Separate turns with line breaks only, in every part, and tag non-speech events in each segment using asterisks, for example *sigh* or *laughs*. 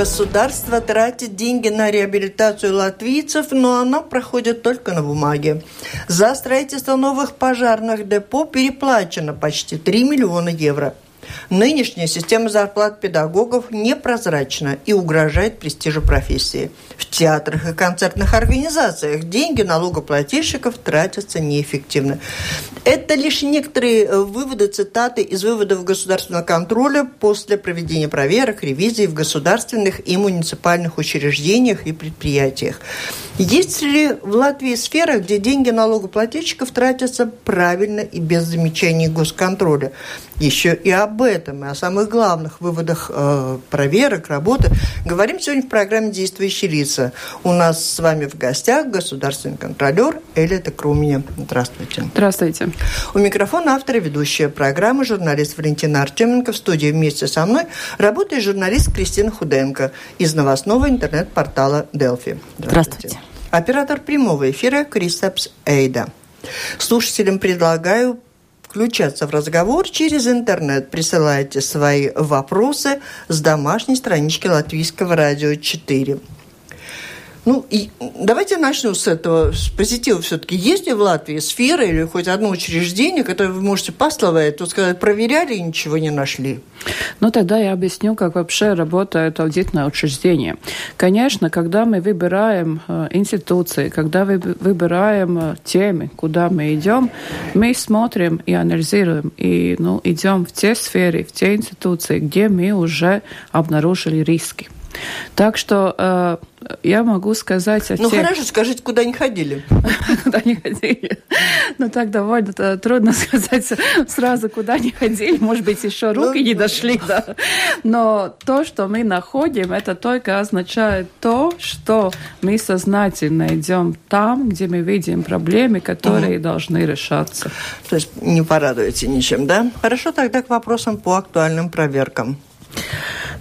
Государство тратит деньги на реабилитацию латвийцев, но она проходит только на бумаге. За строительство новых пожарных депо переплачено почти 3 миллиона евро. Нынешняя система зарплат педагогов непрозрачна и угрожает престижу профессии. В театрах и концертных организациях деньги налогоплательщиков тратятся неэффективно. Это лишь некоторые э, выводы, цитаты из выводов государственного контроля после проведения проверок, ревизий в государственных и муниципальных учреждениях и предприятиях. Есть ли в Латвии сфера, где деньги налогоплательщиков тратятся правильно и без замечаний госконтроля? Еще и об этом, и о самых главных выводах э, проверок, работы говорим сегодня в программе «Действующие лица». У нас с вами в гостях государственный контролер Элита Круменя. Здравствуйте.
Здравствуйте.
У микрофона автор и ведущая программы журналист Валентина Артеменко. В студии вместе со мной работает журналист Кристина Худенко из новостного интернет-портала «Делфи».
Здравствуйте. Здравствуйте.
Оператор прямого эфира Кристапс Эйда. Слушателям предлагаю включаться в разговор через интернет. Присылайте свои вопросы с домашней странички Латвийского радио 4. Ну, и давайте начнем с этого, с позитива все-таки. Есть ли в Латвии сфера или хоть одно учреждение, которое вы можете пословать, тут сказать, проверяли и ничего не нашли?
Ну, тогда я объясню, как вообще работает аудитное учреждение. Конечно, когда мы выбираем э, институции, когда мы выбираем э, темы, куда мы идем, мы смотрим и анализируем, и ну, идем в те сферы, в те институции, где мы уже обнаружили риски. Так что э, я могу сказать о
Ну тех... хорошо, скажите, куда не ходили? *laughs*
Куда не ходили? Ну так довольно трудно *laughs* сказать сразу, куда не ходили. Может быть, еще руки ну, не дошли, да. Но то, что мы находим, это только означает то, что мы сознательно идем там, где мы видим проблемы, которые должны решаться.
То есть не порадуете ничем, да? Хорошо, тогда к вопросам по актуальным проверкам.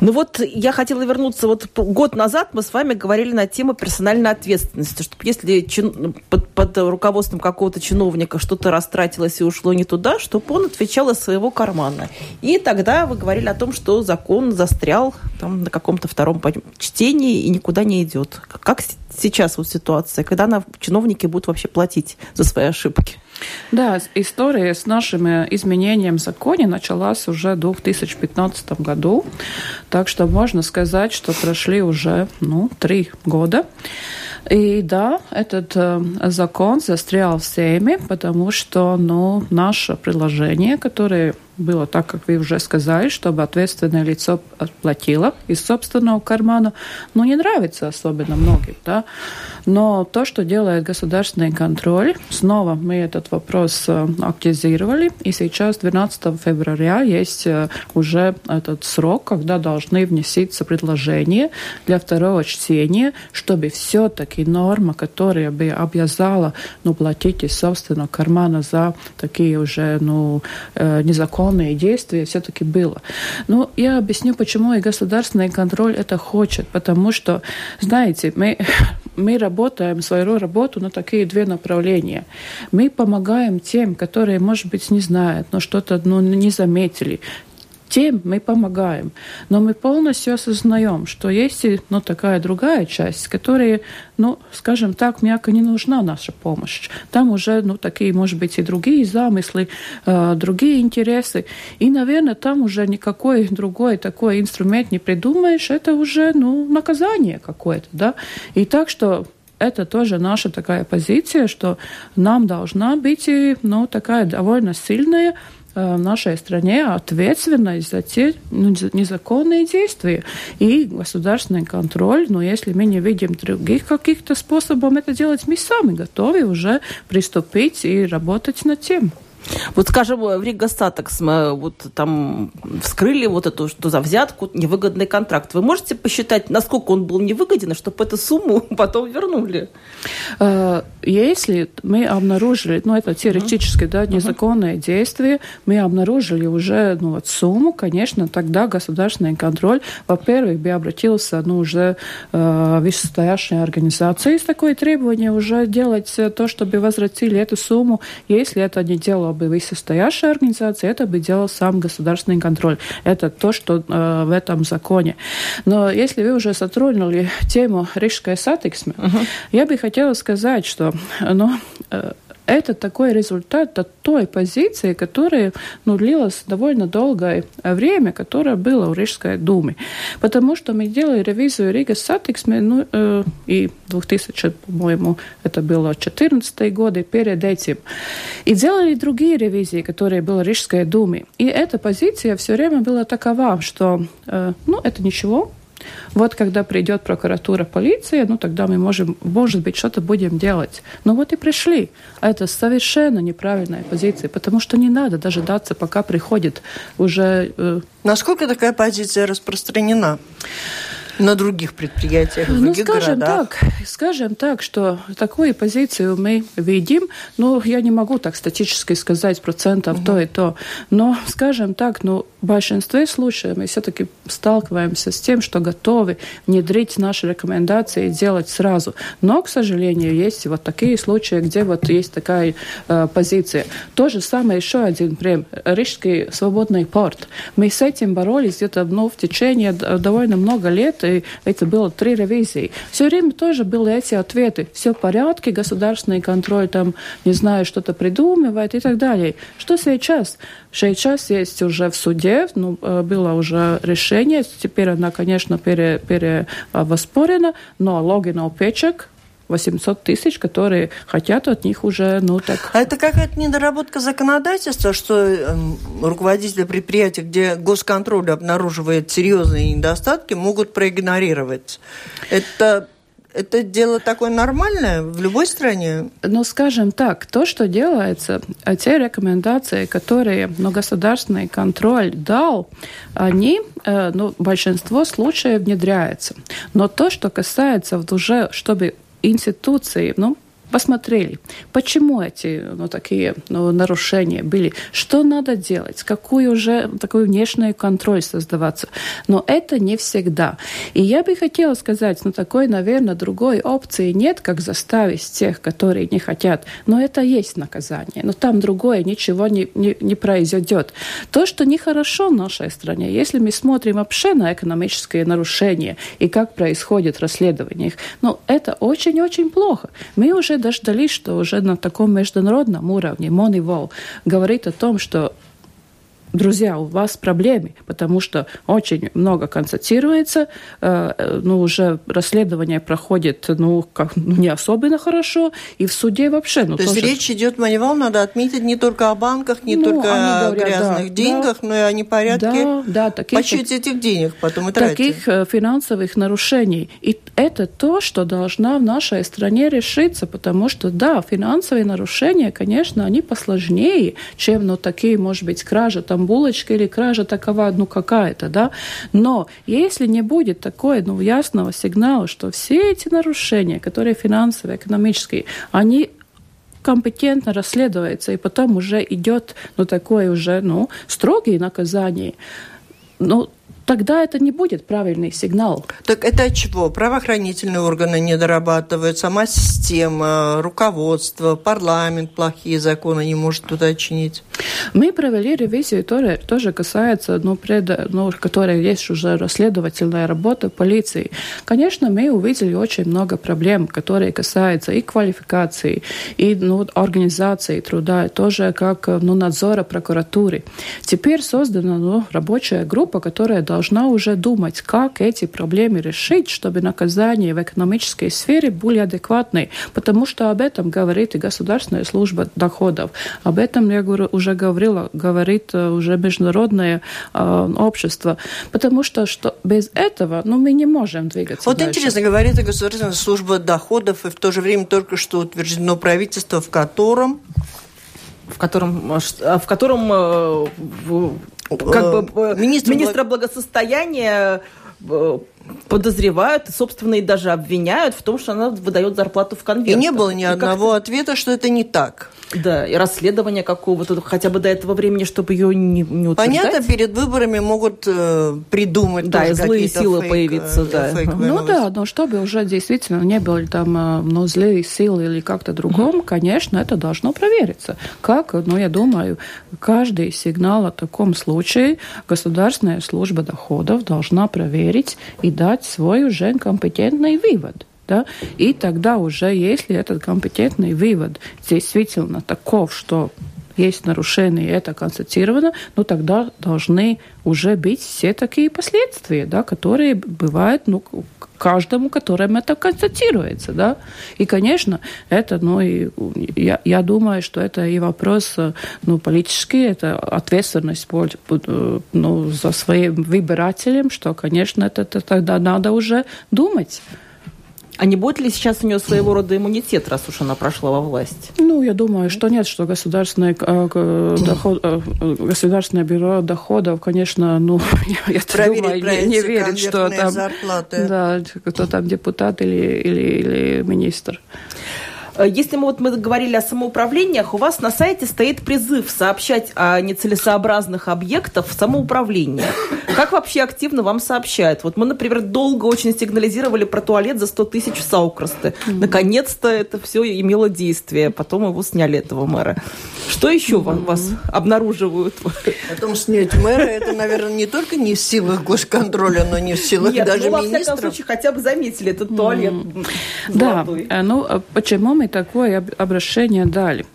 Ну вот я хотела вернуться, вот год назад мы с вами говорили на тему персональной ответственности, что если чин, под, под руководством какого-то чиновника что-то растратилось и ушло не туда, чтобы он отвечал из своего кармана. И тогда вы говорили о том, что закон застрял там на каком-то втором чтении и никуда не идет. Как сейчас вот ситуация, когда на, чиновники будут вообще платить за свои ошибки?
Да, история с нашим э, изменением в законе началась уже в 2015 году, так что можно сказать, что прошли уже ну, три года. И да, этот э, закон застрял в Сейме, потому что ну, наше приложение, которое было так, как вы уже сказали, чтобы ответственное лицо платило из собственного кармана, ну, не нравится особенно многим, да. Но то, что делает государственный контроль, снова мы этот вопрос э, активизировали, и сейчас 12 февраля есть э, уже этот срок, когда должны внеситься предложения для второго чтения, чтобы все-таки норма, которая бы обязала ну, платить из собственного кармана за такие уже ну, э, незаконные незаконные действия все-таки было. Но я объясню, почему и государственный контроль это хочет. Потому что, знаете, мы, *laughs* мы работаем свою работу на такие две направления. Мы помогаем тем, которые, может быть, не знают, но что-то ну, не заметили, тем мы помогаем. Но мы полностью осознаем, что есть ну, такая другая часть, которая, ну, скажем так, мягко не нужна наша помощь. Там уже, ну, такие, может быть, и другие замыслы, э, другие интересы. И, наверное, там уже никакой другой такой инструмент не придумаешь. Это уже, ну, наказание какое-то, да. И так что это тоже наша такая позиция, что нам должна быть, ну, такая довольно сильная в нашей стране ответственность за те ну, незаконные действия и государственный контроль. Но если мы не видим других каких-то способов это делать, мы сами готовы уже приступить и работать над тем.
Вот, скажем, в Рига Статекс мы вот там вскрыли вот эту, что за взятку, невыгодный контракт. Вы можете посчитать, насколько он был невыгоден, чтобы эту сумму *laughs* потом вернули?
Э, если мы обнаружили, ну, это теоретически, да, незаконное uh-huh. действие, мы обнаружили уже, ну, вот сумму, конечно, тогда государственный контроль, во-первых, бы обратился, ну, уже э, вышестоящая организация с такой требованием уже делать то, чтобы возвратили эту сумму. Если это не делало бы вышестоящая организация, это бы делал сам государственный контроль. Это то, что э, в этом законе. Но если вы уже затронули тему рижской сатексмы, uh-huh. я бы хотела сказать, что ну, э, это такой результат от той позиции, которая ну, длилась довольно долгое время, которая была в Рижской думе. Потому что мы делали ревизию Рига Сатиксме, ну, э, и 2000, по-моему, это было 14 год, и перед этим. И делали другие ревизии, которые были в Рижской думе. И эта позиция все время была такова, что, э, ну, это ничего, вот когда придет прокуратура, полиция, ну тогда мы можем, может быть, что-то будем делать. Ну вот и пришли. А это совершенно неправильная позиция, потому что не надо дожидаться, пока приходит уже...
Э... Насколько такая позиция распространена? На других предприятиях, в
ну,
других
скажем
городах?
так, скажем так, что такую позицию мы видим, но я не могу так статически сказать процентов угу. то и то, но, скажем так, ну, в большинстве случаев мы все-таки сталкиваемся с тем, что готовы внедрить наши рекомендации и делать сразу. Но, к сожалению, есть вот такие случаи, где вот есть такая э, позиция. То же самое еще один пример. Рижский свободный порт. Мы с этим боролись где-то ну, в течение довольно много лет, и это было три ревизии. Все время тоже были эти ответы. Все в порядке, государственный контроль там, не знаю, что-то придумывает и так далее. Что сейчас? Сейчас есть уже в суде, ну, э, было уже решение, теперь она, конечно, пере, перевоспорена, но логинов печек 800 тысяч, которые хотят от них уже, ну так...
А это какая-то недоработка законодательства, что э, руководители предприятий, где госконтроль обнаруживает серьезные недостатки, могут проигнорировать? Это это дело такое нормальное в любой стране?
Ну, скажем так, то, что делается, а те рекомендации, которые ну, государственный контроль дал, они, э, ну, большинство случаев внедряются. Но то, что касается уже, чтобы институции, ну, посмотрели, почему эти ну, такие ну, нарушения были, что надо делать, какой уже такой внешний контроль создаваться. Но это не всегда. И я бы хотела сказать, ну такой, наверное, другой опции нет, как заставить тех, которые не хотят. Но это есть наказание. Но там другое ничего не, не, не произойдет. То, что нехорошо в нашей стране, если мы смотрим вообще на экономические нарушения и как происходит расследование их, ну это очень-очень плохо. Мы уже дождались, что уже на таком международном уровне Moneyval говорит о том, что друзья, у вас проблемы, потому что очень много констатируется, э, ну, уже расследование проходит, ну, как, ну, не особенно хорошо, и в суде вообще, ну,
То
тоже...
есть речь идет, Манивал, надо отметить не только о банках, не ну, только о грязных да, деньгах, да, но и о непорядке да, да, таких, подсчете этих денег потом и.
Таких э, финансовых нарушений. И это то, что должна в нашей стране решиться, потому что, да, финансовые нарушения, конечно, они посложнее, чем, ну, такие, может быть, кражи там там булочка или кража такова, ну, какая-то, да. Но если не будет такой, ну, ясного сигнала, что все эти нарушения, которые финансовые, экономические, они компетентно расследуются, и потом уже идет, ну, такое уже, ну, строгие наказания, ну, тогда это не будет правильный сигнал.
Так это от чего? Правоохранительные органы не дорабатывают, сама система, руководство, парламент плохие законы не может туда чинить?
Мы провели ревизию, тоже, тоже касается, ну, пред, ну, которая есть уже расследовательная работа полиции. Конечно, мы увидели очень много проблем, которые касаются и квалификации, и ну, организации труда, и тоже как ну, надзора прокуратуры. Теперь создана ну, рабочая группа, которая должна должна уже думать, как эти проблемы решить, чтобы наказания в экономической сфере были адекватны, потому что об этом говорит и Государственная служба доходов. Об этом я уже говорила, говорит э, уже международное э, общество, потому что, что без этого ну, мы не можем двигаться
Вот
дальше.
интересно, говорит и Государственная служба доходов, и в то же время только что утверждено правительство, в котором
в котором, в котором как бы министр министра благосостояния подозревают, собственно, и даже обвиняют в том, что она выдает зарплату в конвертах.
И не было ни одного ответа, что это не так.
Да, и расследование какого-то, хотя бы до этого времени, чтобы ее не, не утверждать.
Понятно, перед выборами могут э, придумать
Да, и злые силы фейк, появиться, да.
Фейк ну да, но чтобы уже действительно не было там э, ну, злые силы или как-то другом, mm-hmm. конечно, это должно провериться. Как, ну, я думаю, каждый сигнал о таком случае Государственная служба доходов должна проверить и дать свой уже компетентный вывод. Да? И тогда уже, если этот компетентный вывод действительно таков, что есть нарушение, и это констатировано, ну тогда должны уже быть все такие последствия, да, которые бывают ну, каждому, которым это констатируется. Да? И, конечно, это, ну, и, я, я думаю, что это и вопрос ну, политический, это ответственность ну, за своим выбирателем, что, конечно, это, это тогда надо уже думать.
А не будет ли сейчас у нее своего рода иммунитет, раз уж она прошла во власть?
Ну, я думаю, что нет, что государственное, э, доход, э, государственное бюро доходов, конечно, ну, *laughs* я, я думаю, не, не верит, что там, зарплаты. да, кто там депутат или, или, или министр.
Э, если мы вот мы говорили о самоуправлениях, у вас на сайте стоит призыв сообщать о нецелесообразных объектах в самоуправлении. Как вообще активно вам сообщают? Вот мы, например, долго очень сигнализировали про туалет за 100 тысяч в Саукрасте. Наконец-то это все имело действие. Потом его сняли, этого мэра. Что еще mm-hmm. вас обнаруживают?
Потом снять мэра, это, наверное, не только не в силах госконтроля, но не в силах Нет, даже ну, министров. во всяком случае,
хотя бы заметили этот туалет.
Да, э, ну, а почему мы такое обращение дали.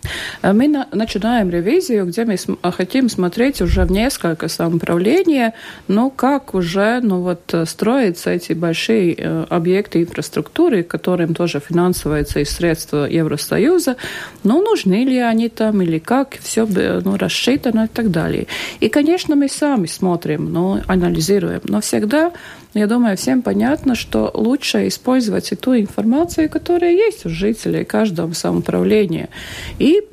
Э, мы на, начинаем ревизию, где мы см, хотим смотреть уже в несколько самоуправлений, ну, как уже, ну, вот, строятся эти большие э, объекты инфраструктуры, которым тоже финансируются из средств Евросоюза, ну, нужны ли они там, или как все ну, рассчитано и так далее. И, конечно, мы сами смотрим, ну, анализируем, но всегда я думаю, всем понятно, что лучше использовать и ту информацию, которая есть у жителей каждого самоуправления. И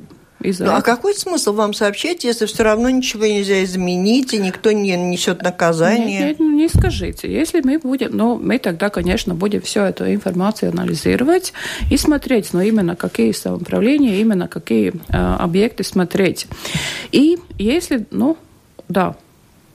из-за ну, а какой смысл вам сообщать, если все равно ничего нельзя изменить, и никто не несет наказание?
Нет, нет, ну, не скажите. Если мы будем, ну, мы тогда, конечно, будем всю эту информацию анализировать и смотреть, но именно какие самоуправления, именно какие э, объекты смотреть. И если, ну, да,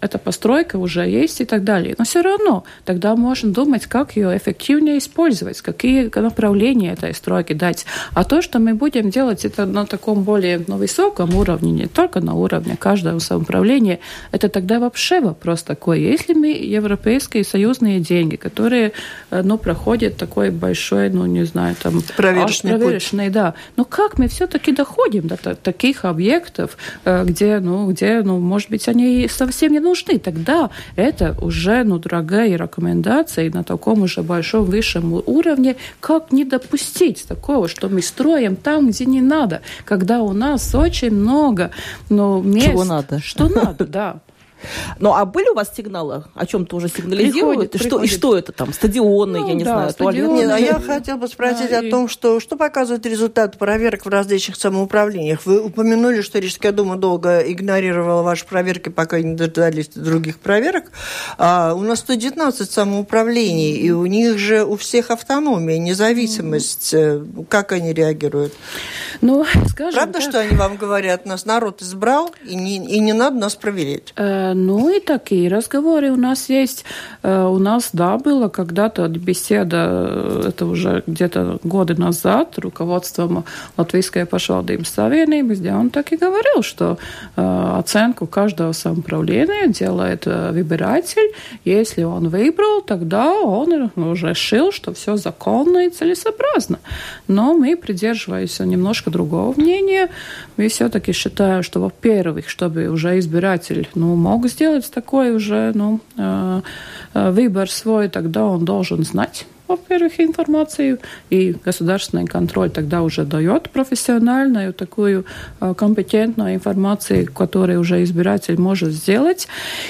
эта постройка уже есть и так далее. Но все равно тогда можно думать, как ее эффективнее использовать, какие направления этой стройки дать. А то, что мы будем делать это на таком более ну, высоком уровне, не только на уровне каждого самоуправления, это тогда вообще вопрос такой. Если мы европейские союзные деньги, которые э, ну, проходят такой большой, ну не знаю, там...
Проверочный,
проверочный путь. да. Но как мы все-таки доходим до таких объектов, э, где, ну, где, ну, может быть, они совсем не нужны, тогда это уже ну, дорогая рекомендация и на таком уже большом высшем уровне, как не допустить такого, что мы строим там, где не надо, когда у нас очень много ну, мест.
Чего надо.
Что надо, да.
Ну, а были у вас сигналы? О чем-то уже сигнализируют? Приходит, и, что, и что это там? Стадионы, ну, я не да, знаю, стадионы.
Нет, а я хотела бы спросить да, о том, что, что показывают результаты проверок в различных самоуправлениях. Вы упомянули, что Рижская дума долго игнорировала ваши проверки, пока не дождались других проверок. А у нас 119 самоуправлений, и у них же у всех автономия, независимость. Mm. Как они реагируют? Ну, скажем Правда, так. что они вам говорят, нас народ избрал, и не, и не надо нас проверять?
Э, ну и такие разговоры у нас есть. Э, у нас, да, было когда-то беседа, это уже где-то годы назад, руководством Латвийской pašvaldības savienības, где он так и говорил, что э, оценку каждого самоуправления делает э, выбиратель. Если он выбрал, тогда он уже решил, что все законно и целесообразно. Но мы придерживаемся немножко другого мнения. Мы все-таки считаем, что, во-первых, чтобы уже избиратель ну, мог мог сделать такой уже ну, э, э, выбор свой, тогда он должен знать во-первых, информацию, и государственный контроль тогда уже дает профессиональную, такую э, компетентную информацию, которую уже избиратель может сделать.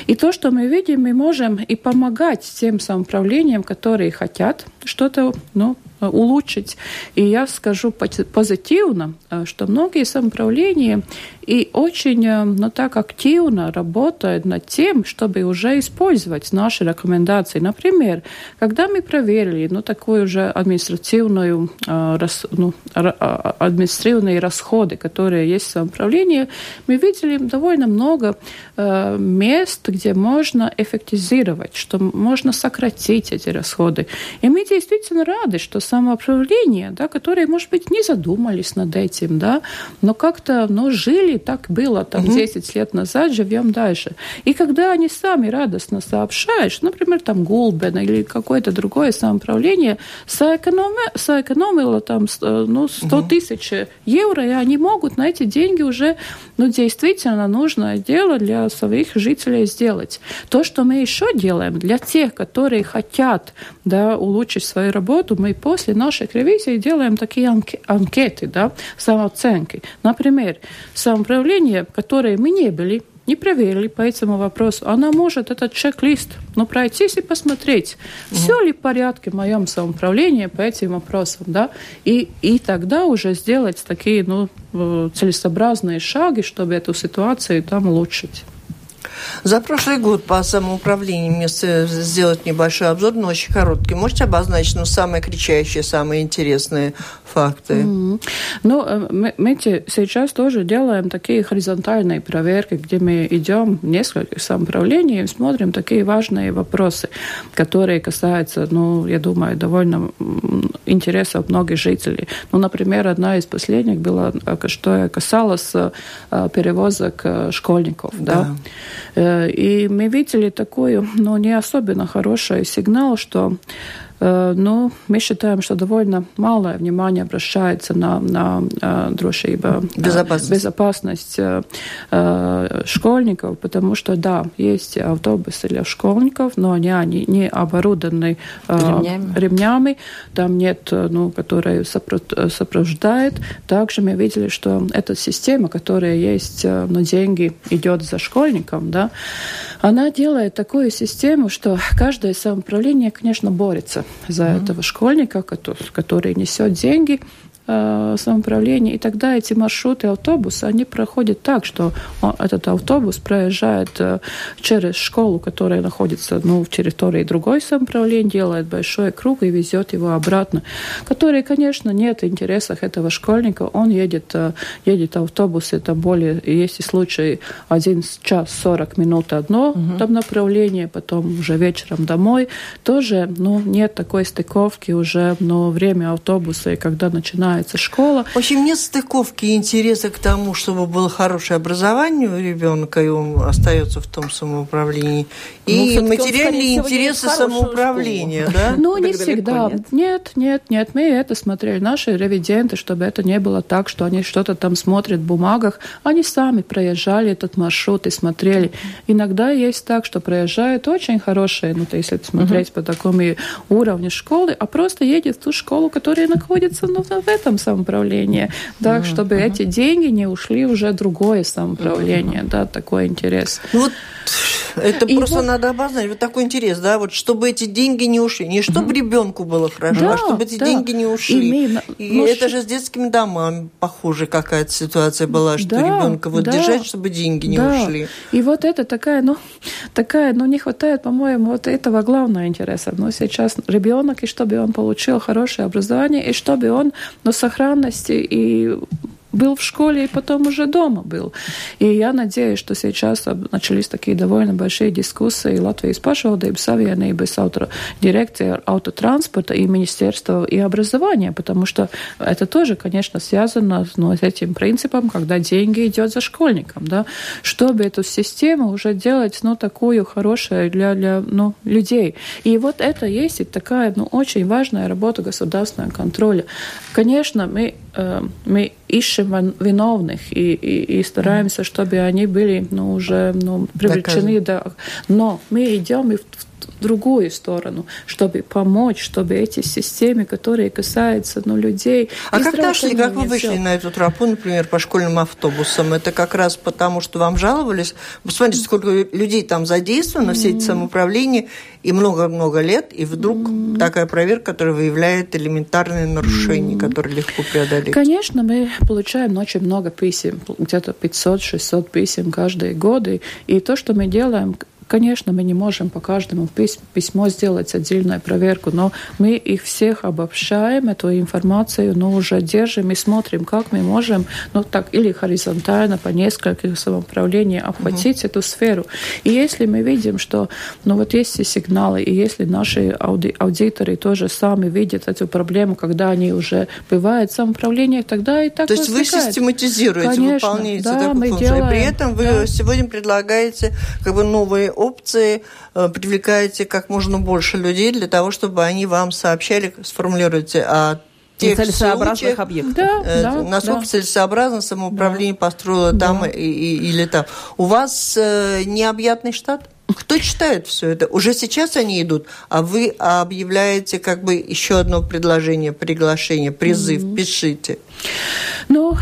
И то, что мы видим, мы можем и помогать тем самоуправлениям, которые хотят что-то ну, улучшить. И я скажу позитивно, что многие самоуправления и очень ну, так активно работают над тем, чтобы уже использовать наши рекомендации. Например, когда мы проверили ну, такую же административную, ну, административные расходы, которые есть в самоуправлении, мы видели довольно много мест, где можно эффектизировать, что можно сократить эти расходы. И мы действительно рады, что самоуправление, да, которые, может быть, не задумались над этим, да, но как-то ну, жили, так было там угу. 10 лет назад, живем дальше. И когда они сами радостно сообщают, что, например, там Гулбен или какое-то другое самоуправление соэкономи, соэкономило там ну, 100 угу. тысяч евро, и они могут на эти деньги уже ну, действительно нужное дело для своих жителей сделать. То, что мы еще делаем для тех, которые хотят да, улучшить свою работу, мы после нашей ревизии делаем такие анкеты, да, самооценки. Например, самоуправление, которые мы не были не проверили по этому вопросу, она может этот чек-лист ну, пройтись и посмотреть, угу. все ли в порядке в моем самоуправлении по этим вопросам, да, и, и тогда уже сделать такие, ну, э, целесообразные шаги, чтобы эту ситуацию там улучшить.
За прошлый год по самоуправлению мне сделать небольшой обзор, но очень короткий. Можете обозначить ну, самые кричащие, самые интересные факты?
Mm-hmm. Ну, э, мы, мы сейчас тоже делаем такие горизонтальные проверки, где мы идем в несколько самоуправлений и смотрим такие важные вопросы, которые касаются, ну, я думаю, довольно интересов многих жителей. Ну, например, одна из последних была, э, что касалось э, перевозок школьников, да. да. И мы видели такой, ну, не особенно хороший сигнал, что Э, ну, мы считаем, что довольно малое внимание обращается на, на э, дрошиба,
э, безопасность,
безопасность школьников, потому что, да, есть автобусы для школьников, но они, они не оборудованы ремнями. ремнями, там нет, ну, которые сопровождает. Также мы видели, что эта система, которая есть, но деньги идет за школьником, да, она делает такую систему, что каждое самоуправление, конечно, борется за mm-hmm. этого школьника, который, несет деньги, самоуправления. И тогда эти маршруты автобуса, они проходят так, что этот автобус проезжает э, через школу, которая находится ну, в территории другой самоуправления, делает большой круг и везет его обратно. Который, конечно, нет в интересах этого школьника. Он едет, э, едет автобус, это более, есть и случаи, один час 40 минут одно угу. там направление, потом уже вечером домой. Тоже ну, нет такой стыковки уже, но время автобуса, и когда начинает начинается школа.
В общем, нет стыковки и интереса к тому, чтобы было хорошее образование у ребенка, и он остается в том самоуправлении. И ну, материальные интересы самоуправления, школу. да? *laughs*
Ну, не всегда. Нет. нет, нет, нет. Мы это смотрели. Наши ревиденты, чтобы это не было так, что они что-то там смотрят в бумагах. Они сами проезжали этот маршрут и смотрели. Иногда есть так, что проезжают очень хорошие, ну, то если смотреть uh-huh. по такому уровню школы, а просто едет в ту школу, которая находится ну, в этом этом самоуправлении, да, uh-huh, чтобы uh-huh. эти деньги не ушли уже другое самоуправление, uh-huh. да, такой интерес.
Ну вот это и просто вот... надо обозначить. Вот такой интерес, да, вот чтобы эти деньги не ушли. Не чтобы mm ребенку было хорошо, а да, а чтобы эти да. деньги не ушли. И, и ну, это же с детскими домами похоже какая-то ситуация была, что да, ребенка вот да, держать, чтобы деньги не да. ушли.
И вот это такая, ну, такая, ну, не хватает, по-моему, вот этого главного интереса. Но сейчас ребенок, и чтобы он получил хорошее образование, и чтобы он, ну, сохранности и был в школе и потом уже дома был. И я надеюсь, что сейчас начались такие довольно большие дискуссии Латвijas pašvaldības savienības auto, дирекция автотранспорта и Министерства и образования, потому что это тоже, конечно, связано ну, с этим принципом, когда деньги идет за школьником, да, чтобы эту систему уже делать, ну, такую хорошую для, для ну, людей. И вот это есть и такая, ну, очень важная работа государственного контроля. Конечно, мы, мы ищем виновных и, и, и стараемся, чтобы они были ну, уже ну, привлечены. Да. Но мы идем и в в другую сторону, чтобы помочь, чтобы эти системы, которые касаются ну, людей...
А как дошли, как вы вышли на эту тропу, например, по школьным автобусам? Это как раз потому, что вам жаловались? Посмотрите, сколько людей там задействовано, все эти самоуправления, и много-много лет, и вдруг mm-hmm. такая проверка, которая выявляет элементарные нарушения, mm-hmm. которые легко преодолеть.
Конечно, мы получаем очень много писем, где-то 500-600 писем каждые годы, и то, что мы делаем, Конечно, мы не можем по каждому письму сделать отдельную проверку, но мы их всех обобщаем, эту информацию, но уже держим и смотрим, как мы можем, ну так, или горизонтально по нескольким самоуправлениям обхватить угу. эту сферу. И если мы видим, что, ну вот есть и сигналы, и если наши ауди аудиторы тоже сами видят эту проблему, когда они уже бывают в самоуправлениях, тогда и так
То есть вы систематизируете,
Конечно,
выполняете
да,
такую
мы. Делаем,
При этом вы
да.
сегодня предлагаете как бы новые опции, э, привлекаете как можно больше людей для того, чтобы они вам сообщали, сформулируйте, о тех
целесообразных объектов.
Да,
э,
да,
насколько
да.
целесообразно самоуправление да. построило да. там и, и, или там. У вас э, необъятный штат? Кто читает все это? Уже сейчас они идут, а вы объявляете как бы еще одно предложение, приглашение, призыв, mm-hmm. пишите.
Ну,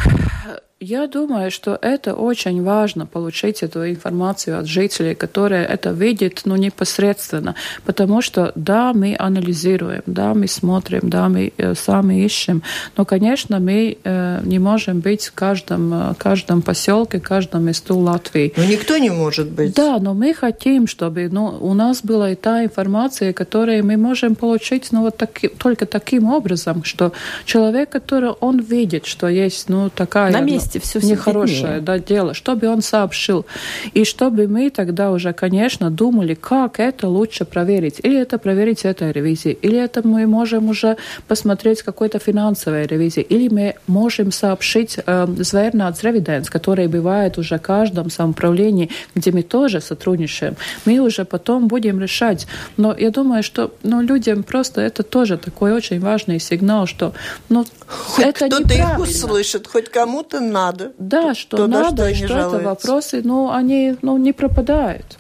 я думаю, что это очень важно, получить эту информацию от жителей, которые это видят ну, непосредственно. Потому что, да, мы анализируем, да, мы смотрим, да, мы э, сами ищем. Но, конечно, мы э, не можем быть в каждом, э, каждом поселке, каждом месту Латвии.
Но никто не может быть.
Да, но мы хотим, чтобы ну, у нас была и та информация, которую мы можем получить ну, вот таки, только таким образом, что человек, который он видит, что есть ну, такая...
На месте месте все
нехорошее да, дело, чтобы он сообщил. И чтобы мы тогда уже, конечно, думали, как это лучше проверить. Или это проверить этой ревизией, или это мы можем уже посмотреть какой-то финансовой ревизии, или мы можем сообщить э, звернāts ревиденс, который бывает уже в каждом самоуправлении, где мы тоже сотрудничаем. Мы уже потом будем решать. Но я думаю, что ну, людям просто это тоже такой очень важный сигнал, что ну,
хоть это кто-то их услышит, хоть кому-то надо.
Да, что то, надо, что, что это вопросы, ну, они ну, не пропадают.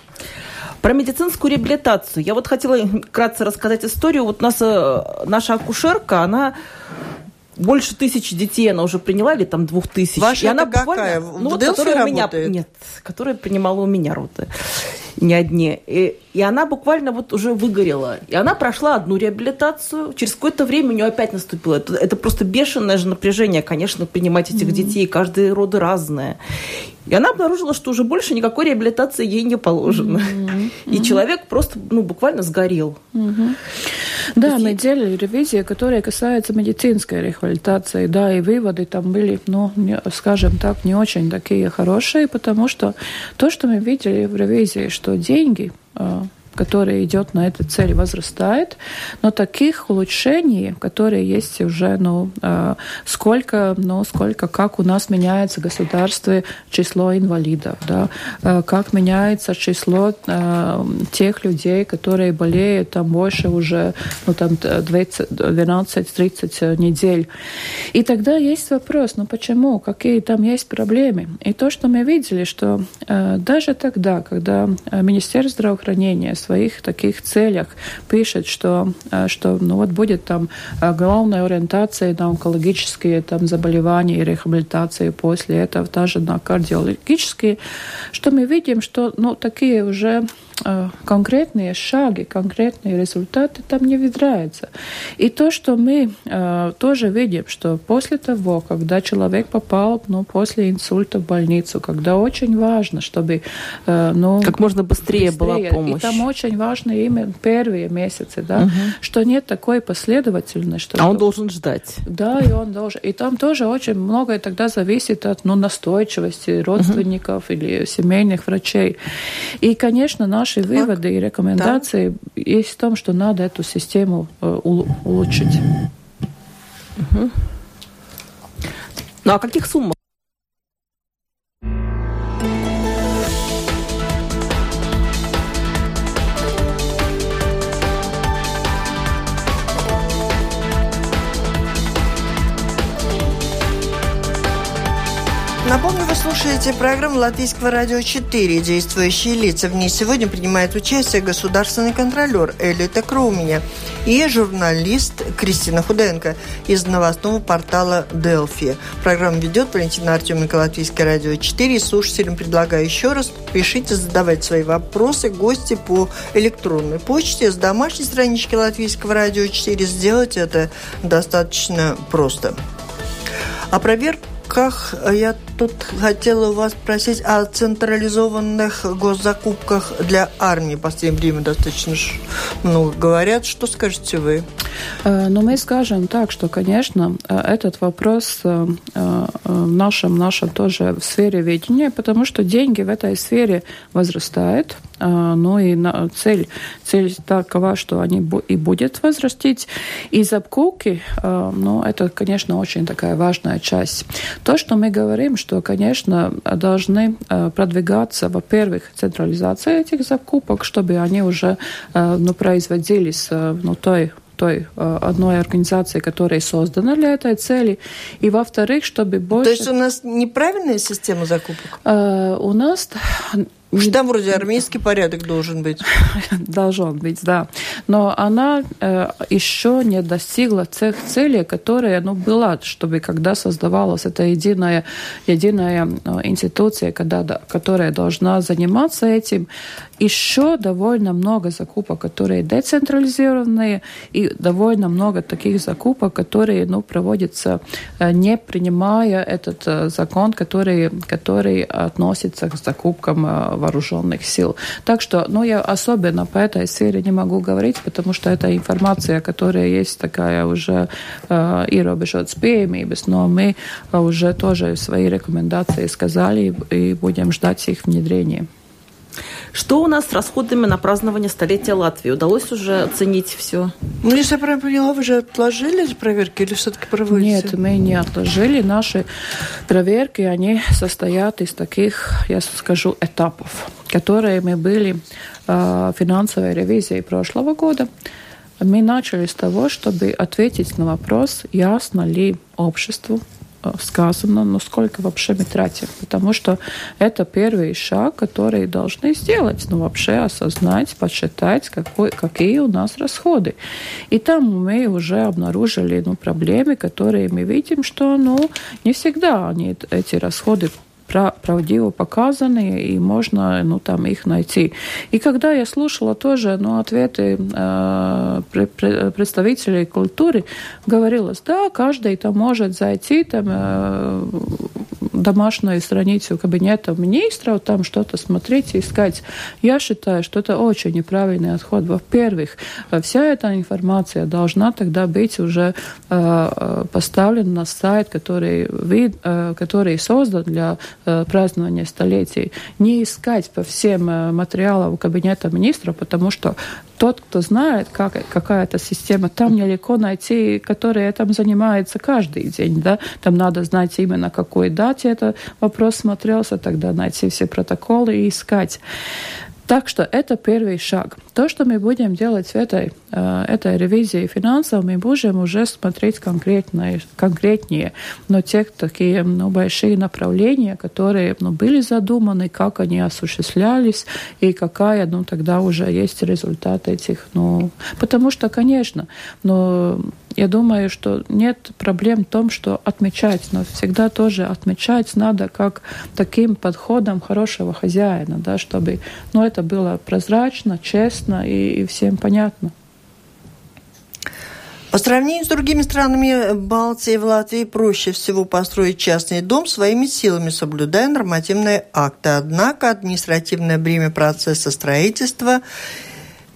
Про медицинскую реабилитацию. Я вот хотела вкратце рассказать историю. Вот у нас э, наша акушерка, она больше тысячи детей она уже приняла, или там двух тысяч.
Ваша
и она
какая?
Буквально, ну, вот, которая у меня, нет, которая принимала у меня роды, не одни. И, и она буквально вот уже выгорела. И она прошла одну реабилитацию. Через какое-то время у нее опять наступило. Это, это просто бешеное же напряжение, конечно, принимать этих mm-hmm. детей. Каждые роды разные. И она обнаружила, что уже больше никакой реабилитации ей не положено. Mm-hmm. И человек просто, ну, буквально сгорел.
Mm-hmm. Да, есть... мы делали ревизии, которые касаются медицинской реабилитации, да, и выводы там были, ну, не, скажем так, не очень такие хорошие, потому что то, что мы видели в ревизии, что деньги а, который идет на эту цель, возрастает, но таких улучшений, которые есть уже, ну, э, сколько, ну, сколько, как у нас меняется государство, число инвалидов, да, э, как меняется число э, тех людей, которые болеют там больше уже, ну, там 12-30 недель. И тогда есть вопрос, ну, почему, какие там есть проблемы. И то, что мы видели, что даже тогда, когда Министерство здравоохранения своих таких целях. Пишет, что, э, что ну, вот будет там э, главная ориентация на онкологические там, заболевания и реабилитацию после этого, даже на кардиологические, что мы видим, что ну, такие уже конкретные шаги, конкретные результаты там не выдираются. И то, что мы э, тоже видим, что после того, когда человек попал ну, после инсульта в больницу, когда очень важно, чтобы
э, ну, как можно быстрее, быстрее была помощь.
И там очень важно именно первые месяцы, да, угу. что нет такой последовательности. Что
а он должен ждать.
Да, и он должен. И там тоже очень многое тогда зависит от ну, настойчивости родственников угу. или семейных врачей. И, конечно, наш Наши выводы и рекомендации да. есть в том, что надо эту систему э, улучшить.
Угу. Ну а каких суммах?
Слушаете программу Латвийского радио 4. Действующие лица. В ней сегодня принимает участие государственный контролер Элита Кроуменя и журналист Кристина Худенко из новостного портала Делфи. Программу ведет Валентина Артеменко, Латвийское радио 4. Слушателям предлагаю еще раз, пишите, задавайте свои вопросы гости по электронной почте с домашней странички Латвийского радио 4. Сделать это достаточно просто. А проверка закупках. Я тут хотела у вас спросить о централизованных госзакупках для армии. В последнее время достаточно много говорят. Что скажете вы?
Э, ну, мы скажем так, что, конечно, э, этот вопрос э, в нашем, нашем тоже в сфере видения, потому что деньги в этой сфере возрастают, ну и цель, цель такова, что они и будет возрастить. И закупки, ну, это, конечно, очень такая важная часть. То, что мы говорим, что, конечно, должны продвигаться, во-первых, централизация этих закупок, чтобы они уже ну, производились ну, той той э, одной организации, которая создана для этой цели. И во-вторых, чтобы больше...
То есть у нас неправильная система закупок?
Э, у нас
Уж там вроде армейский порядок должен быть. *laughs*
Должен быть, да. Но она э, еще не достигла тех целей, которые ну, была, чтобы когда создавалась эта единая, единая э, институция, когда, которая должна заниматься этим, еще довольно много закупок, которые децентрализированные, и довольно много таких закупок, которые ну, проводятся, э, не принимая этот э, закон, который, который относится к закупкам э, вооруженных сил. Так что, ну, я особенно по этой сфере не могу говорить, потому что это информация, которая есть такая уже э, ierobežotas pieejamības, но мы уже тоже свои рекомендации сказали и будем ждать их внедрения.
Что у нас с расходами на празднование столетия Латвии? Удалось уже оценить все?
Ну, если я правильно поняла, вы же отложили проверки или все-таки проводите?
Нет, мы не отложили. Наши проверки, они состоят из таких, я скажу, этапов, которые мы были э, финансовой ревизией прошлого года. Мы начали с того, чтобы ответить на вопрос, ясно ли обществу, сказано, но сколько вообще мы тратим. Потому что это первый шаг, который должны сделать. Ну, вообще осознать, подсчитать, какой, какие у нас расходы. И там мы уже обнаружили ну, проблемы, которые мы видим, что ну, не всегда они, эти расходы правдиво показаны, и можно ну, там их найти. И когда я слушала тоже ну, ответы э, представителей культуры, говорилось, да, каждый там может зайти там, э, домашнюю страницу кабинета министра, там что-то смотреть и искать. Я считаю, что это очень неправильный отход. Во-первых, вся эта информация должна тогда быть уже э, поставлена на сайт, который, вид, э, который создан для э, празднования столетий. Не искать по всем э, материалам кабинета министра, потому что тот, кто знает, как, какая это система, там нелегко найти, которая там занимается каждый день. Да? Там надо знать именно, какой дате этот вопрос смотрелся, тогда найти все протоколы и искать. Так что это первый шаг. То, что мы будем делать в этой, э, этой ревизии финансов, мы будем уже смотреть конкретно, конкретнее. Но те такие ну, большие направления, которые ну, были задуманы, как они осуществлялись и какая ну, тогда уже есть результат этих. Ну, потому что, конечно, но я думаю, что нет проблем в том, что отмечать, но всегда тоже отмечать надо как таким подходом хорошего хозяина, да, чтобы ну, это было прозрачно, честно и, и всем понятно.
По сравнению с другими странами Балтии, в Латвии проще всего построить частный дом своими силами, соблюдая нормативные акты. Однако административное бремя процесса строительства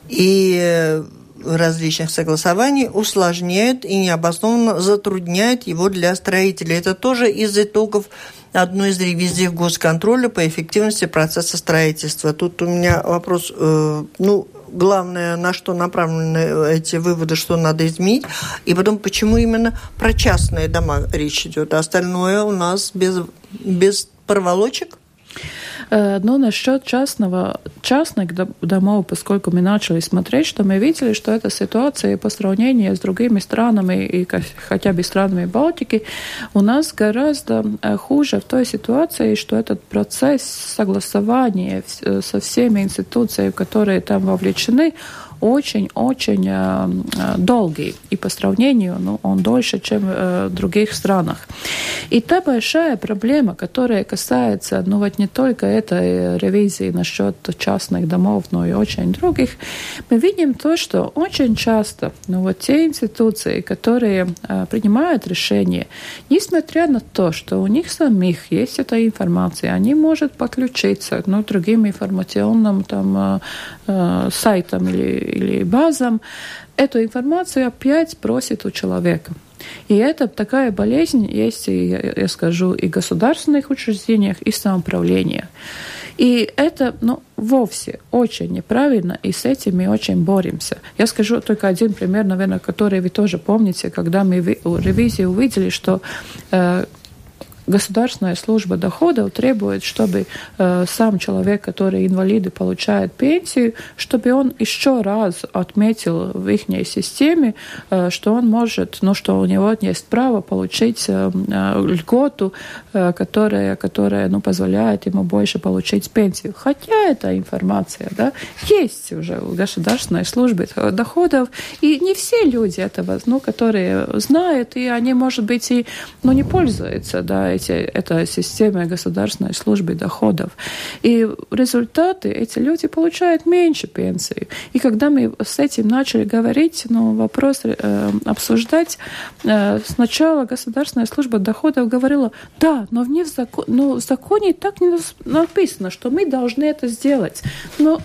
и различных согласований усложняют и необоснованно затрудняют его для строителей. Это тоже из итогов одной из ревизий госконтроля по эффективности процесса строительства. Тут у меня вопрос, э, ну, главное, на что направлены эти выводы, что надо изменить, и потом, почему именно про частные дома речь идет, а остальное у нас без, без проволочек?
Но насчет частного, частных домов, поскольку мы начали смотреть, что мы видели, что эта ситуация по сравнению с другими странами и хотя бы странами Балтики у нас гораздо хуже в той ситуации, что этот процесс согласования со всеми институциями, которые там вовлечены, очень-очень э, э, долгий. И по сравнению ну, он дольше, чем э, в других странах. И та большая проблема, которая касается ну, вот не только этой ревизии насчет частных домов, но и очень других, мы видим то, что очень часто ну, вот те институции, которые принимают решения, несмотря на то, что у них самих есть эта информация, они могут подключиться ну, другим информационным там, сайтам или или базам, эту информацию опять просит у человека. И это такая болезнь есть, я, я скажу, и в государственных учреждениях, и в самоуправлении. И это ну, вовсе очень неправильно, и с этим мы очень боремся. Я скажу только один пример, наверное, который вы тоже помните, когда мы в ревизии увидели, что э, государственная служба доходов требует, чтобы э, сам человек, который инвалиды получает пенсию, чтобы он еще раз отметил в их системе, э, что он может, ну, что у него есть право получить э, э, льготу, э, которая, которая ну, позволяет ему больше получить пенсию. Хотя эта информация да, есть уже в государственной службе доходов, и не все люди этого, ну, которые знают, и они, может быть, и ну, не пользуются да, эти, этой системой государственной службы доходов. И результаты эти люди получают меньше пенсии. И когда мы с этим начали говорить, ну, вопрос э, обсуждать, э, сначала государственная служба доходов говорила, да, но, в, закон, но в законе так не написано, что мы должны это сделать. Но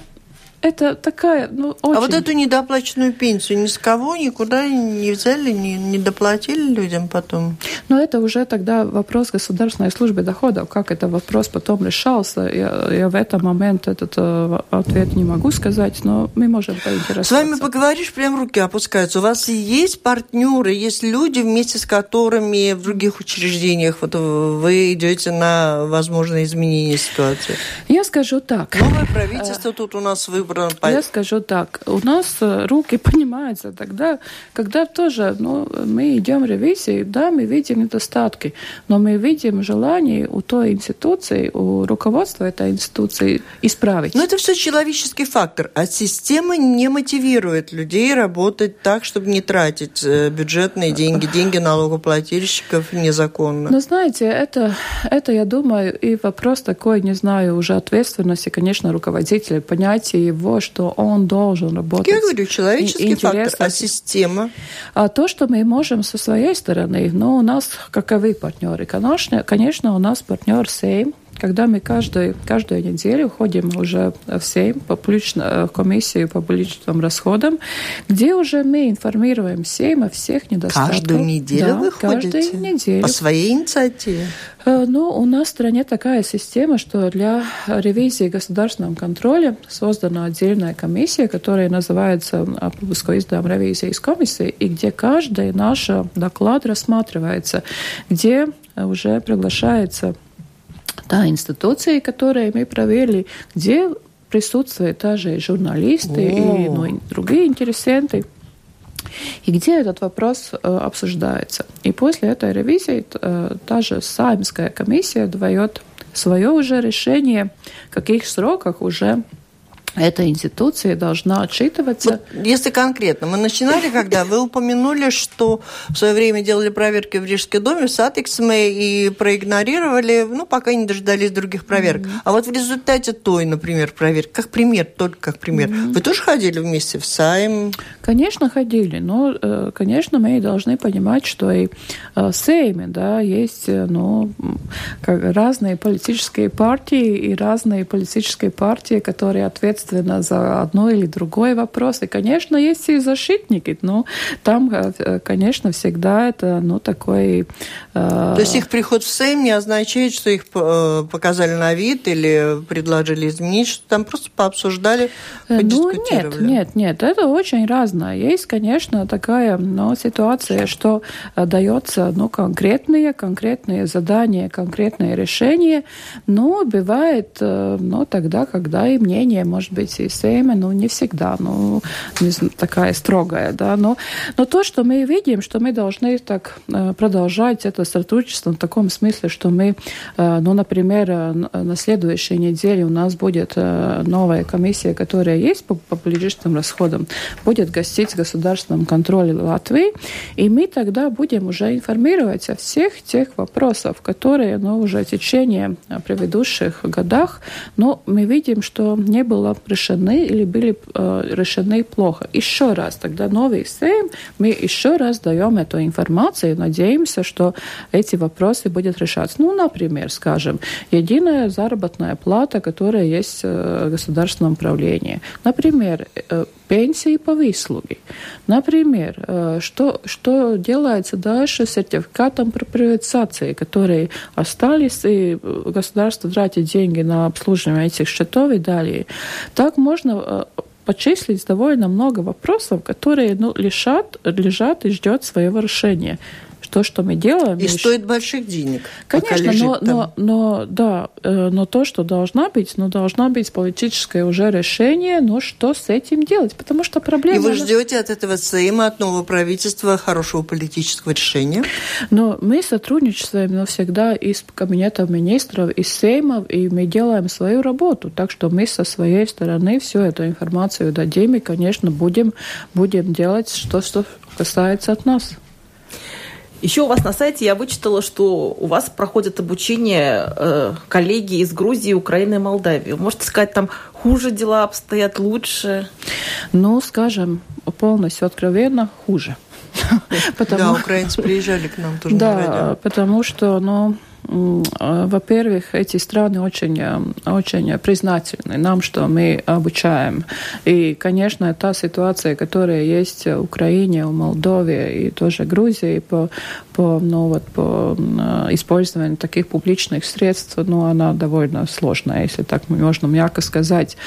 это такая, ну, очень...
А вот эту недоплаченную пенсию ни с кого никуда не взяли, не, не доплатили людям потом?
Но это уже тогда вопрос государственной службы доходов. Как это вопрос потом решался, я, я в этот момент этот э, ответ не могу сказать, но мы можем поинтересоваться.
С вами поговоришь, прям руки опускаются. У вас есть партнеры, есть люди, вместе с которыми в других учреждениях вот вы идете на возможные изменения ситуации?
Я скажу так.
Новое правительство тут у нас выбрано
я скажу так. У нас э, руки *laughs* поднимаются тогда, когда тоже ну, мы идем в ревизию, да, мы видим недостатки, но мы видим желание у той институции, у руководства этой институции исправить.
Но это все человеческий фактор, а система не мотивирует людей работать так, чтобы не тратить э, бюджетные деньги, деньги налогоплательщиков незаконно.
Ну, знаете, это, это, я думаю, и вопрос такой, не знаю, уже ответственности, конечно, руководителя, понятия его того, что он должен работать.
Я говорю, человеческий фактор, а система?
А то, что мы можем со своей стороны, ну, у нас каковы партнеры? Конечно, конечно у нас партнер Сейм, когда мы каждую, каждую неделю ходим уже в Сейм, по публично, в комиссию по публичным расходам, где уже мы информируем Сейм о всех недостатках.
Каждую неделю
да,
вы ходите?
Каждую неделю.
По своей инициативе?
Э, ну, у нас в стране такая система, что для ревизии государственного контроля создана отдельная комиссия, которая называется Публиско издам ревизии из комиссии, и где каждый наш доклад рассматривается, где уже приглашается та институция, которые мы провели, где присутствуют также и журналисты, и, ну, и другие интересенты. И где этот вопрос э, обсуждается. И после этой ревизии э, та же Саймская комиссия дает свое уже решение, в каких сроках уже эта институция должна отчитываться.
Вот, если конкретно, мы начинали, когда вы упомянули, что в свое время делали проверки в Рижском доме с Атексами и проигнорировали, ну, пока не дождались других проверок. Mm-hmm. А вот в результате той, например, проверки, как пример, только как пример, mm-hmm. вы тоже ходили вместе в Сайм?
Конечно, ходили, но, э, конечно, мы должны понимать, что и э, в Сейме, да, есть, э, ну, разные политические партии и разные политические партии, которые ответственны ответственна за одно или другой вопрос. И, конечно, есть и защитники, но там, э, конечно, всегда это, ну, такой...
Э... То есть их приход в Сейм не означает, что их э, показали на вид или предложили изменить, что там просто пообсуждали, подискутировали?
Ну, нет, нет, нет, это очень разное. Есть, конечно, такая ну, ситуация, что дается ну, конкретные, конкретные задания, конкретные решения, но бывает ну, тогда, когда и мнение, может быть, и Сейма, ну, не всегда, ну, не такая строгая, да, но, но то, что мы видим, что мы должны так продолжать это сотрудничество в таком смысле, что мы, ну, например, на следующей неделе у нас будет новая комиссия, которая есть по, по расходам, будет гостить в государственном контроле Латвии, и мы тогда будем уже информировать о всех тех вопросах, которые ну, уже в течение предыдущих годах но мы видим, что не было решены или были э, решены плохо. Еще раз, тогда новый Сейм, мы еще раз даем эту информацию, надеемся, что эти вопросы будут решаться. Ну, например, скажем, единая заработная плата, которая есть в государственном управлении. Например, э, пенсии по выслуге. Например, э, что, что делается дальше с сертификатом про приватизации, которые остались, и государство тратит деньги на обслуживание этих счетов и далее. Так можно э, почислить довольно много вопросов, которые ну, лежат, лежат и ждет своего решения то, что мы делаем.
И стоит еще... больших денег.
Конечно, но, но, но да, э, но то, что должна быть, но должна быть политическое уже решение, но что с этим делать? Потому что проблема...
И вы ждете от этого Сейма, от нового правительства хорошего политического решения?
Но мы сотрудничаем всегда и с кабинетом министров, и с Сеймом, и мы делаем свою работу. Так что мы со своей стороны всю эту информацию дадим, и, конечно, будем, будем делать, что, что касается от нас.
Еще у вас на сайте я вычитала, что у вас проходят обучение э, коллеги из Грузии, Украины и Молдавии. Можете сказать, там хуже дела обстоят, лучше?
Ну, скажем, полностью откровенно, хуже.
Да, украинцы приезжали к нам тоже.
Да, потому что, ну, во-первых, эти страны очень, э, очень признательны нам, что мы обучаем. И, конечно, та ситуация, которая есть в Украине, в Молдове и тоже Грузии по, по, ну, вот, по э, использованию таких публичных средств, ну, она довольно сложная, если так можно мягко сказать.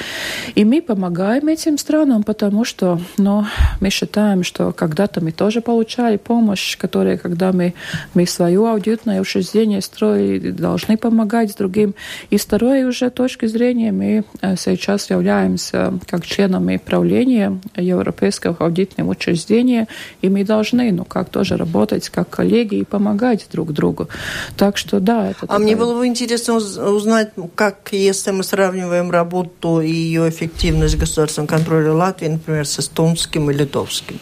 И мы помогаем этим странам, потому что ну, мы считаем, что когда-то мы тоже получали помощь, которая, когда мы, мы свое аудитное учреждение строили, и должны помогать другим. И с второй уже точки зрения мы э, сейчас являемся как членами правления Европейского аудитного учреждения, и мы должны, ну, как тоже работать как коллеги и помогать друг другу. Так что да, это.
А такая... мне было бы интересно узнать, как если мы сравниваем работу и ее эффективность государственного контроля Латвии, например, с эстонским и литовским.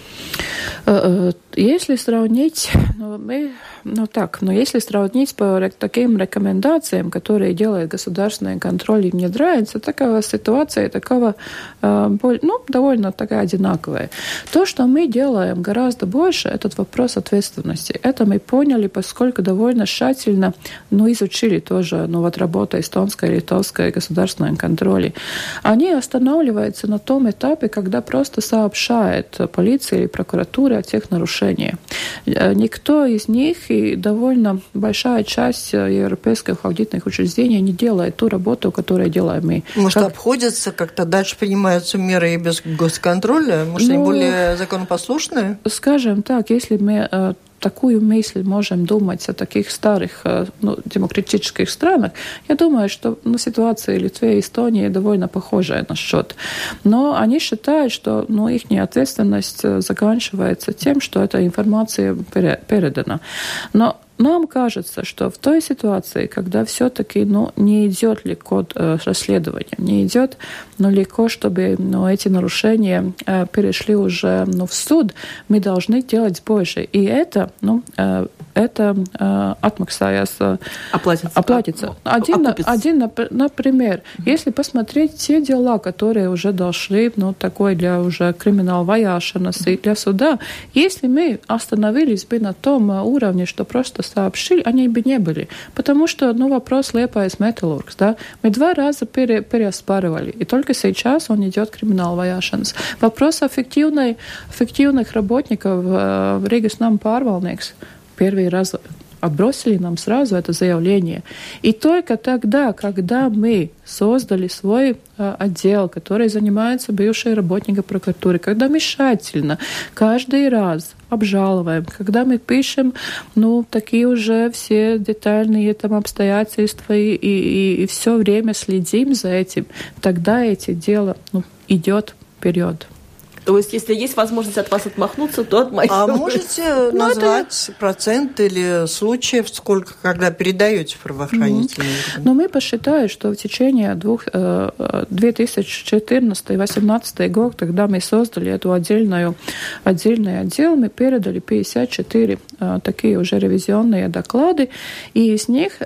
Э, если сравнить, ну, мы ну так, но если сравнить по таким рекомендациям, которые делает государственный контроль и внедряется, такая ситуация такого, э, ну, довольно такая одинаковая. То, что мы делаем гораздо больше, этот вопрос ответственности. Это мы поняли, поскольку довольно тщательно, ну, изучили тоже, ну, вот работа эстонская, литовская государственного контроля. Они останавливаются на том этапе, когда просто сообщает полиция или прокуратура о тех нарушениях. Э, никто из них и довольно большая часть э, европейских аудитных учреждений не делает ту работу, которую делаем мы.
Может, как... обходятся как-то, дальше принимаются меры и без госконтроля? Может, ну, они более законопослушные?
Скажем так, если мы э, такую мысль можем думать о таких старых э, ну, демократических странах, я думаю, что ну, ситуация Литвы и Эстонии довольно похожая на счет. Но они считают, что ну, их ответственность заканчивается тем, что эта информация передана. Но нам кажется, что в той ситуации, когда все-таки ну, не идет легко э, расследование, не идет ну, легко, чтобы ну, эти нарушения э, перешли уже ну, в суд, мы должны делать больше. И это ну, э, это э, atmaksājas.
Оплатится.
Оплатится. Один, один например, если посмотреть те дела, которые уже дошли, ну, такой для уже kriminālvajāšanas для суда, если мы остановились бы на том уровне, что просто сообщили, они бы не были. Потому что, ну, вопрос Liepājas metalurgs, да, мы два раза пере, переоспаривали, и только сейчас он идет kriminālvajāšanas. Вопрос эффективной, эффективных работников в Риgas нам pārvaldnieks первый раз отбросили нам сразу это заявление. И только тогда, когда мы создали свой э, отдел, который занимается бывшей работником прокуратуры, когда мы тщательно каждый раз обжалуем, когда мы пишем, ну, такие уже все детальные там обстоятельства и, и, и все время следим за этим, тогда эти дела ну, идет вперед.
То есть, если есть возможность от вас отмахнуться, то отмахивайтесь.
А можете *laughs* ну, назвать это... процент или случаев, сколько, когда передаете правоохранительные mm-hmm.
Ну, мы посчитали, что в течение двух, 2014-2018 э, год, когда мы создали эту отдельную, отдельный отдел, мы передали 54 э, такие уже ревизионные доклады, и из них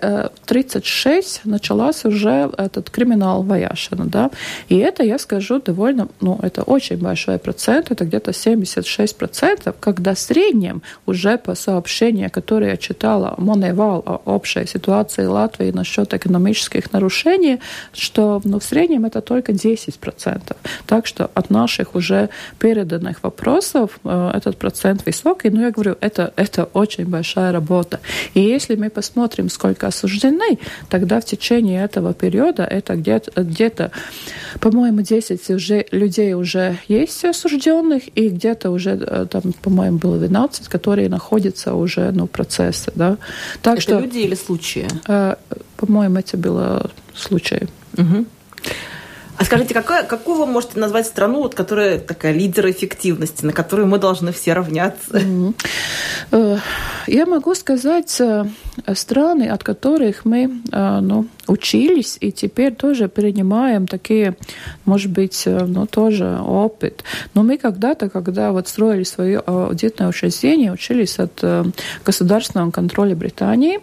36 э, началась уже этот криминал Ваяшина, да, и это, я скажу, довольно, ну, это очень большой процент процент, это где-то 76 процентов, когда в среднем уже по сообщению, которое я читала Моневал о общей ситуации Латвии насчет экономических нарушений, что ну, в среднем это только 10 процентов. Так что от наших уже переданных вопросов э, этот процент высокий, но я говорю, это, это очень большая работа. И если мы посмотрим, сколько осуждены, тогда в течение этого периода это где-то, где по-моему, 10 уже, людей уже есть осужденных, и где-то уже, э, там, по-моему, было 12, которые находятся уже, ну, процессы, да.
Так Это что, люди или случаи?
Э, по-моему, это было случаи.
Угу. А скажите, какая, какую вы можете назвать страну, вот, которая такая лидер эффективности, на которую мы должны все равняться?
Mm-hmm. Я могу сказать страны, от которых мы ну, учились и теперь тоже принимаем такие, может быть, ну, тоже опыт. Но мы когда-то, когда вот строили свое аудитное учреждение, учились от государственного контроля Британии.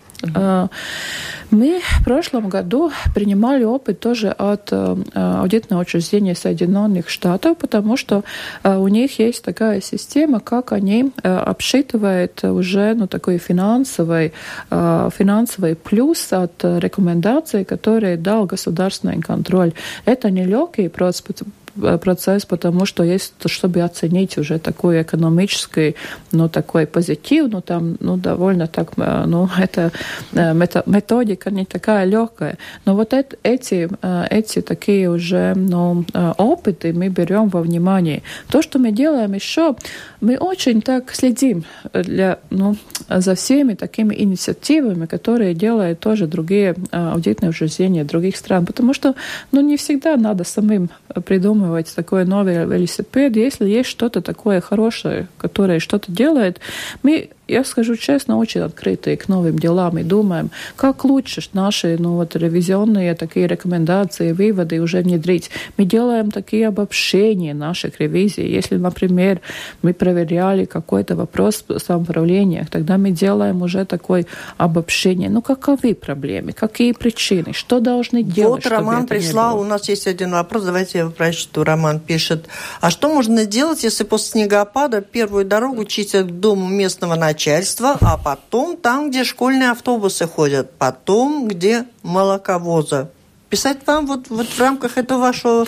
Мы в прошлом году принимали опыт тоже от э, аудитного учреждения Соединенных Штатов, потому что э, у них есть такая система, как они э, обсчитывают уже ну, такой финансовый, финансовый плюс от рекомендаций, которые дал государственный контроль. Это нелегкий процесс, Э, процесс, потому что есть, чтобы оценить уже такой экономический, ну, такой позитив, ну, там, ну, довольно так, э, ну, *laughs* это э, методика не такая легкая. Но вот это, эти, эти такие уже, ну, опыты мы берем во внимание. То, что мы делаем еще, мы очень так следим для, ну, за всеми такими инициативами, которые делают тоже другие аудитные учреждения других стран, потому что, ну, не всегда надо самим придумывать придумывать такой новый велосипед. Если есть что-то такое хорошее, которое что-то делает, мы я скажу честно, очень открытые к новым делам и думаем, как лучше наши ну, вот, ревизионные такие рекомендации, выводы уже внедрить. Мы делаем такие обобщения наших ревизий. Если, например, мы проверяли какой-то вопрос в самоуправлениях, тогда мы делаем уже такое обобщение. Ну, каковы проблемы, какие причины, что должны делать,
Вот Роман прислал, у нас есть один вопрос, давайте я прочту. Роман пишет, а что можно делать, если после снегопада первую дорогу чистят к дому местного начальника, начальства, а потом там, где школьные автобусы ходят, потом, где молоковозы писать вам вот, вот в рамках этого вашего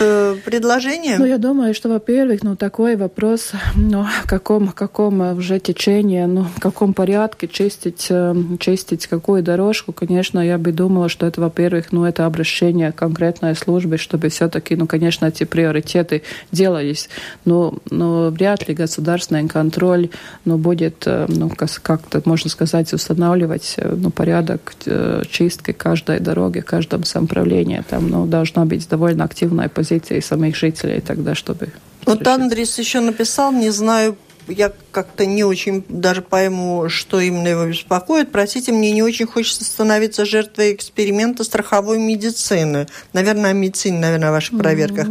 э, предложения?
Ну, я думаю, что, во-первых, ну, такой вопрос, ну, в каком, каком уже течении, ну, в каком порядке чистить, э, чистить какую дорожку, конечно, я бы думала, что это, во-первых, ну, это обращение конкретной службе, чтобы все-таки, ну, конечно, эти приоритеты делались, но, но вряд ли государственный контроль, ну, будет, э, ну, как-то, можно сказать, устанавливать, э, ну, порядок чистки каждой дороги, каждом самоуправления. Там ну, должна быть довольно активная позиция самих жителей тогда, чтобы...
Вот Андрис еще написал, не знаю, я как-то не очень даже пойму, что именно его беспокоит. Простите, мне не очень хочется становиться жертвой эксперимента страховой медицины. Наверное, медицине, наверное, в ваших mm-hmm. проверках.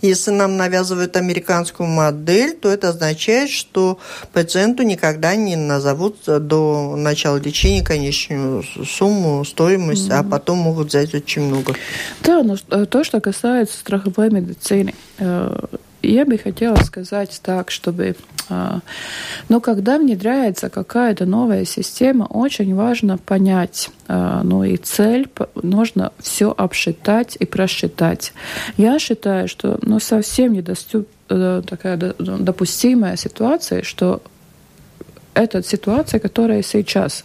Если нам навязывают американскую модель, то это означает, что пациенту никогда не назовут до начала лечения конечную сумму, стоимость, mm-hmm. а потом могут взять очень много.
Да, но то, что касается страховой медицины, э, я бы хотела сказать так, чтобы а, но когда внедряется какая-то новая система, очень важно понять, а, ну и цель, нужно все обсчитать и просчитать. Я считаю, что ну, совсем недоступ, э, такая допустимая ситуация, что эта ситуация, которая сейчас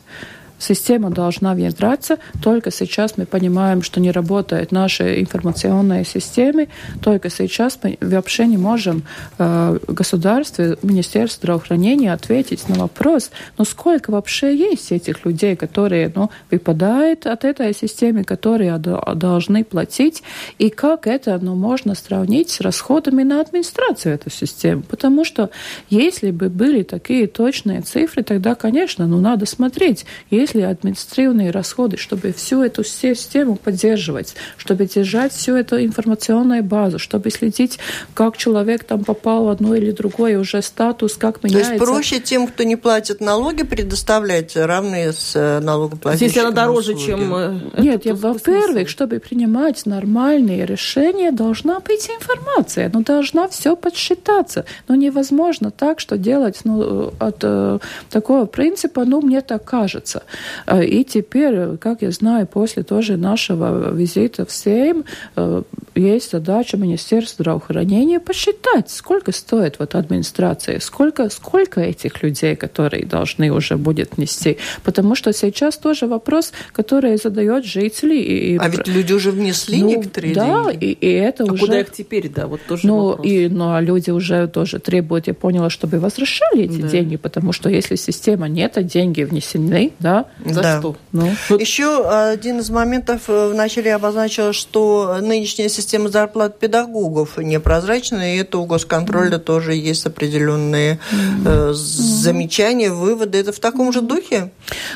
Система должна внедряться. Только сейчас мы понимаем, что не работают наши информационные системы. Только сейчас мы вообще не можем э, государстве, Министерству здравоохранения ответить на вопрос, ну сколько вообще есть этих людей, которые ну, выпадают от этой системы, которые должны платить, и как это ну, можно сравнить с расходами на администрацию этой системы. Потому что если бы были такие точные цифры, тогда, конечно, ну, надо смотреть, если ли административные расходы, чтобы всю эту систему поддерживать, чтобы держать всю эту информационную базу, чтобы следить, как человек там попал в одно или другое уже статус, как меняется.
То есть проще тем, кто не платит налоги, предоставлять равные с э, налогоплательщиками
Если она дороже, услуги. чем...
Э, Нет, я, во-первых, чтобы принимать нормальные решения, должна быть информация, но должна все подсчитаться. Но невозможно так, что делать ну, от э, такого принципа, ну, мне так кажется. А, и теперь, как я знаю, после тоже нашего визита в Сейм э, есть задача Министерства здравоохранения посчитать, сколько стоит вот администрация, сколько, сколько этих людей, которые должны уже будет нести. Потому что сейчас тоже вопрос, который задает жители. И,
а ведь люди уже внесли ну, некоторые
да,
деньги.
И, и это
а
уже...
куда их теперь, да, вот тоже
ну,
вопрос.
И, ну, а люди уже тоже требуют, я поняла, чтобы возвращали эти да. деньги, потому что если система нет, а деньги внесены, да,
за да. что? Ну, вот. Еще один из моментов э, вначале обозначил, что нынешняя система зарплат педагогов непрозрачная, и это у госконтроля mm. тоже есть определенные mm. э, замечания, выводы. Это в таком же духе?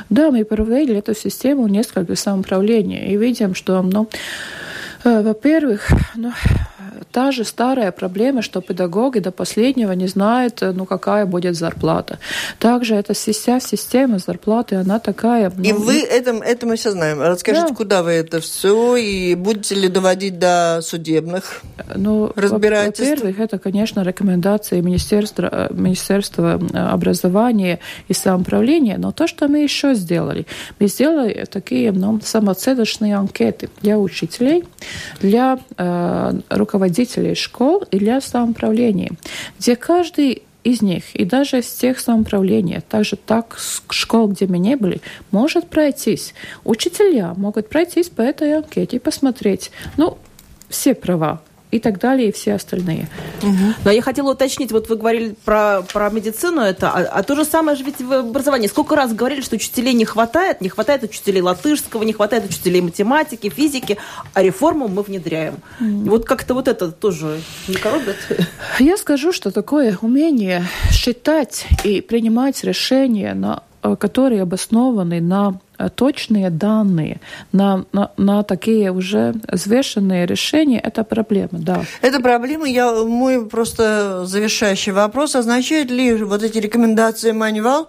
Да, мы провели эту систему несколько самоуправления и видим, что, ну, э, во-первых, ну, та же старая проблема, что педагоги до последнего не знают, ну, какая будет зарплата. Также эта вся система зарплаты, она такая...
Ну, и вы, это, это мы все знаем. Расскажите, да. куда вы это все, и будете ли доводить до судебных ну, разбирательств?
Во-первых, это, конечно, рекомендации Министерства, Министерства образования и самоуправления, но то, что мы еще сделали, мы сделали такие ну, самоцедочные анкеты для учителей, для э, руководителей руководителей школ и для самоуправления, где каждый из них, и даже из тех самоуправлений, также так школ, где мы не были, может пройтись. Учителя могут пройтись по этой анкете и посмотреть, ну, все права и так далее, и все остальные.
Угу. Но я хотела уточнить, вот вы говорили про, про медицину, это, а, а то же самое же ведь в образовании. Сколько раз говорили, что учителей не хватает, не хватает учителей латышского, не хватает учителей математики, физики, а реформу мы внедряем. Угу. Вот как-то вот это тоже не коробит?
Я скажу, что такое умение считать и принимать решения на которые обоснованы на э, точные данные, на, на, на такие уже взвешенные решения, это проблема, да.
Это проблема. Я, мой просто завершающий вопрос. Означает ли вот эти рекомендации мануал,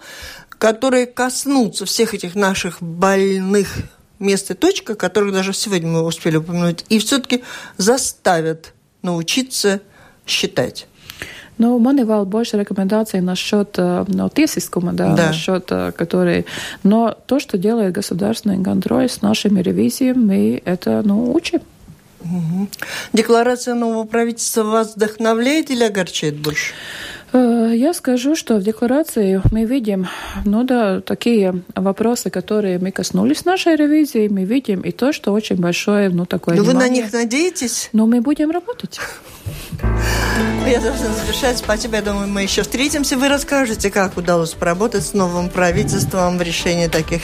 которые коснутся всех этих наших больных мест и точек, которых даже сегодня мы успели упомянуть, и все-таки заставят научиться считать?
Ну, меня vēl больше рекомендаций насчет ну, тесискума, да, да. насчет который... Но то, что делает государственный контроль с нашими ревизиями, мы это ну, учим.
Угу. Декларация нового правительства вас вдохновляет или огорчает больше?
Я скажу, что в декларации мы видим, ну да, такие вопросы, которые мы коснулись нашей ревизии, мы видим и то, что очень большое, ну такое.
Но внимание. вы на них надеетесь?
Но мы будем работать.
Я должна завершать. Спасибо. Я думаю, мы еще встретимся. Вы расскажете, как удалось поработать с новым правительством в решении таких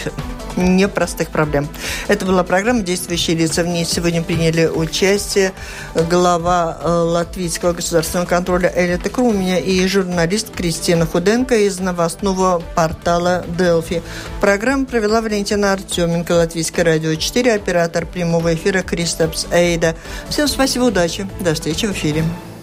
непростых проблем. Это была программа «Действующие лица». В ней сегодня приняли участие глава э, Латвийского государственного контроля Эля Крумия и журналист Кристина Худенко из новостного портала «Делфи». Программу провела Валентина Артеменко, Латвийское радио 4, оператор прямого эфира Кристопс Эйда. Всем спасибо, удачи. До встречи в эфире. him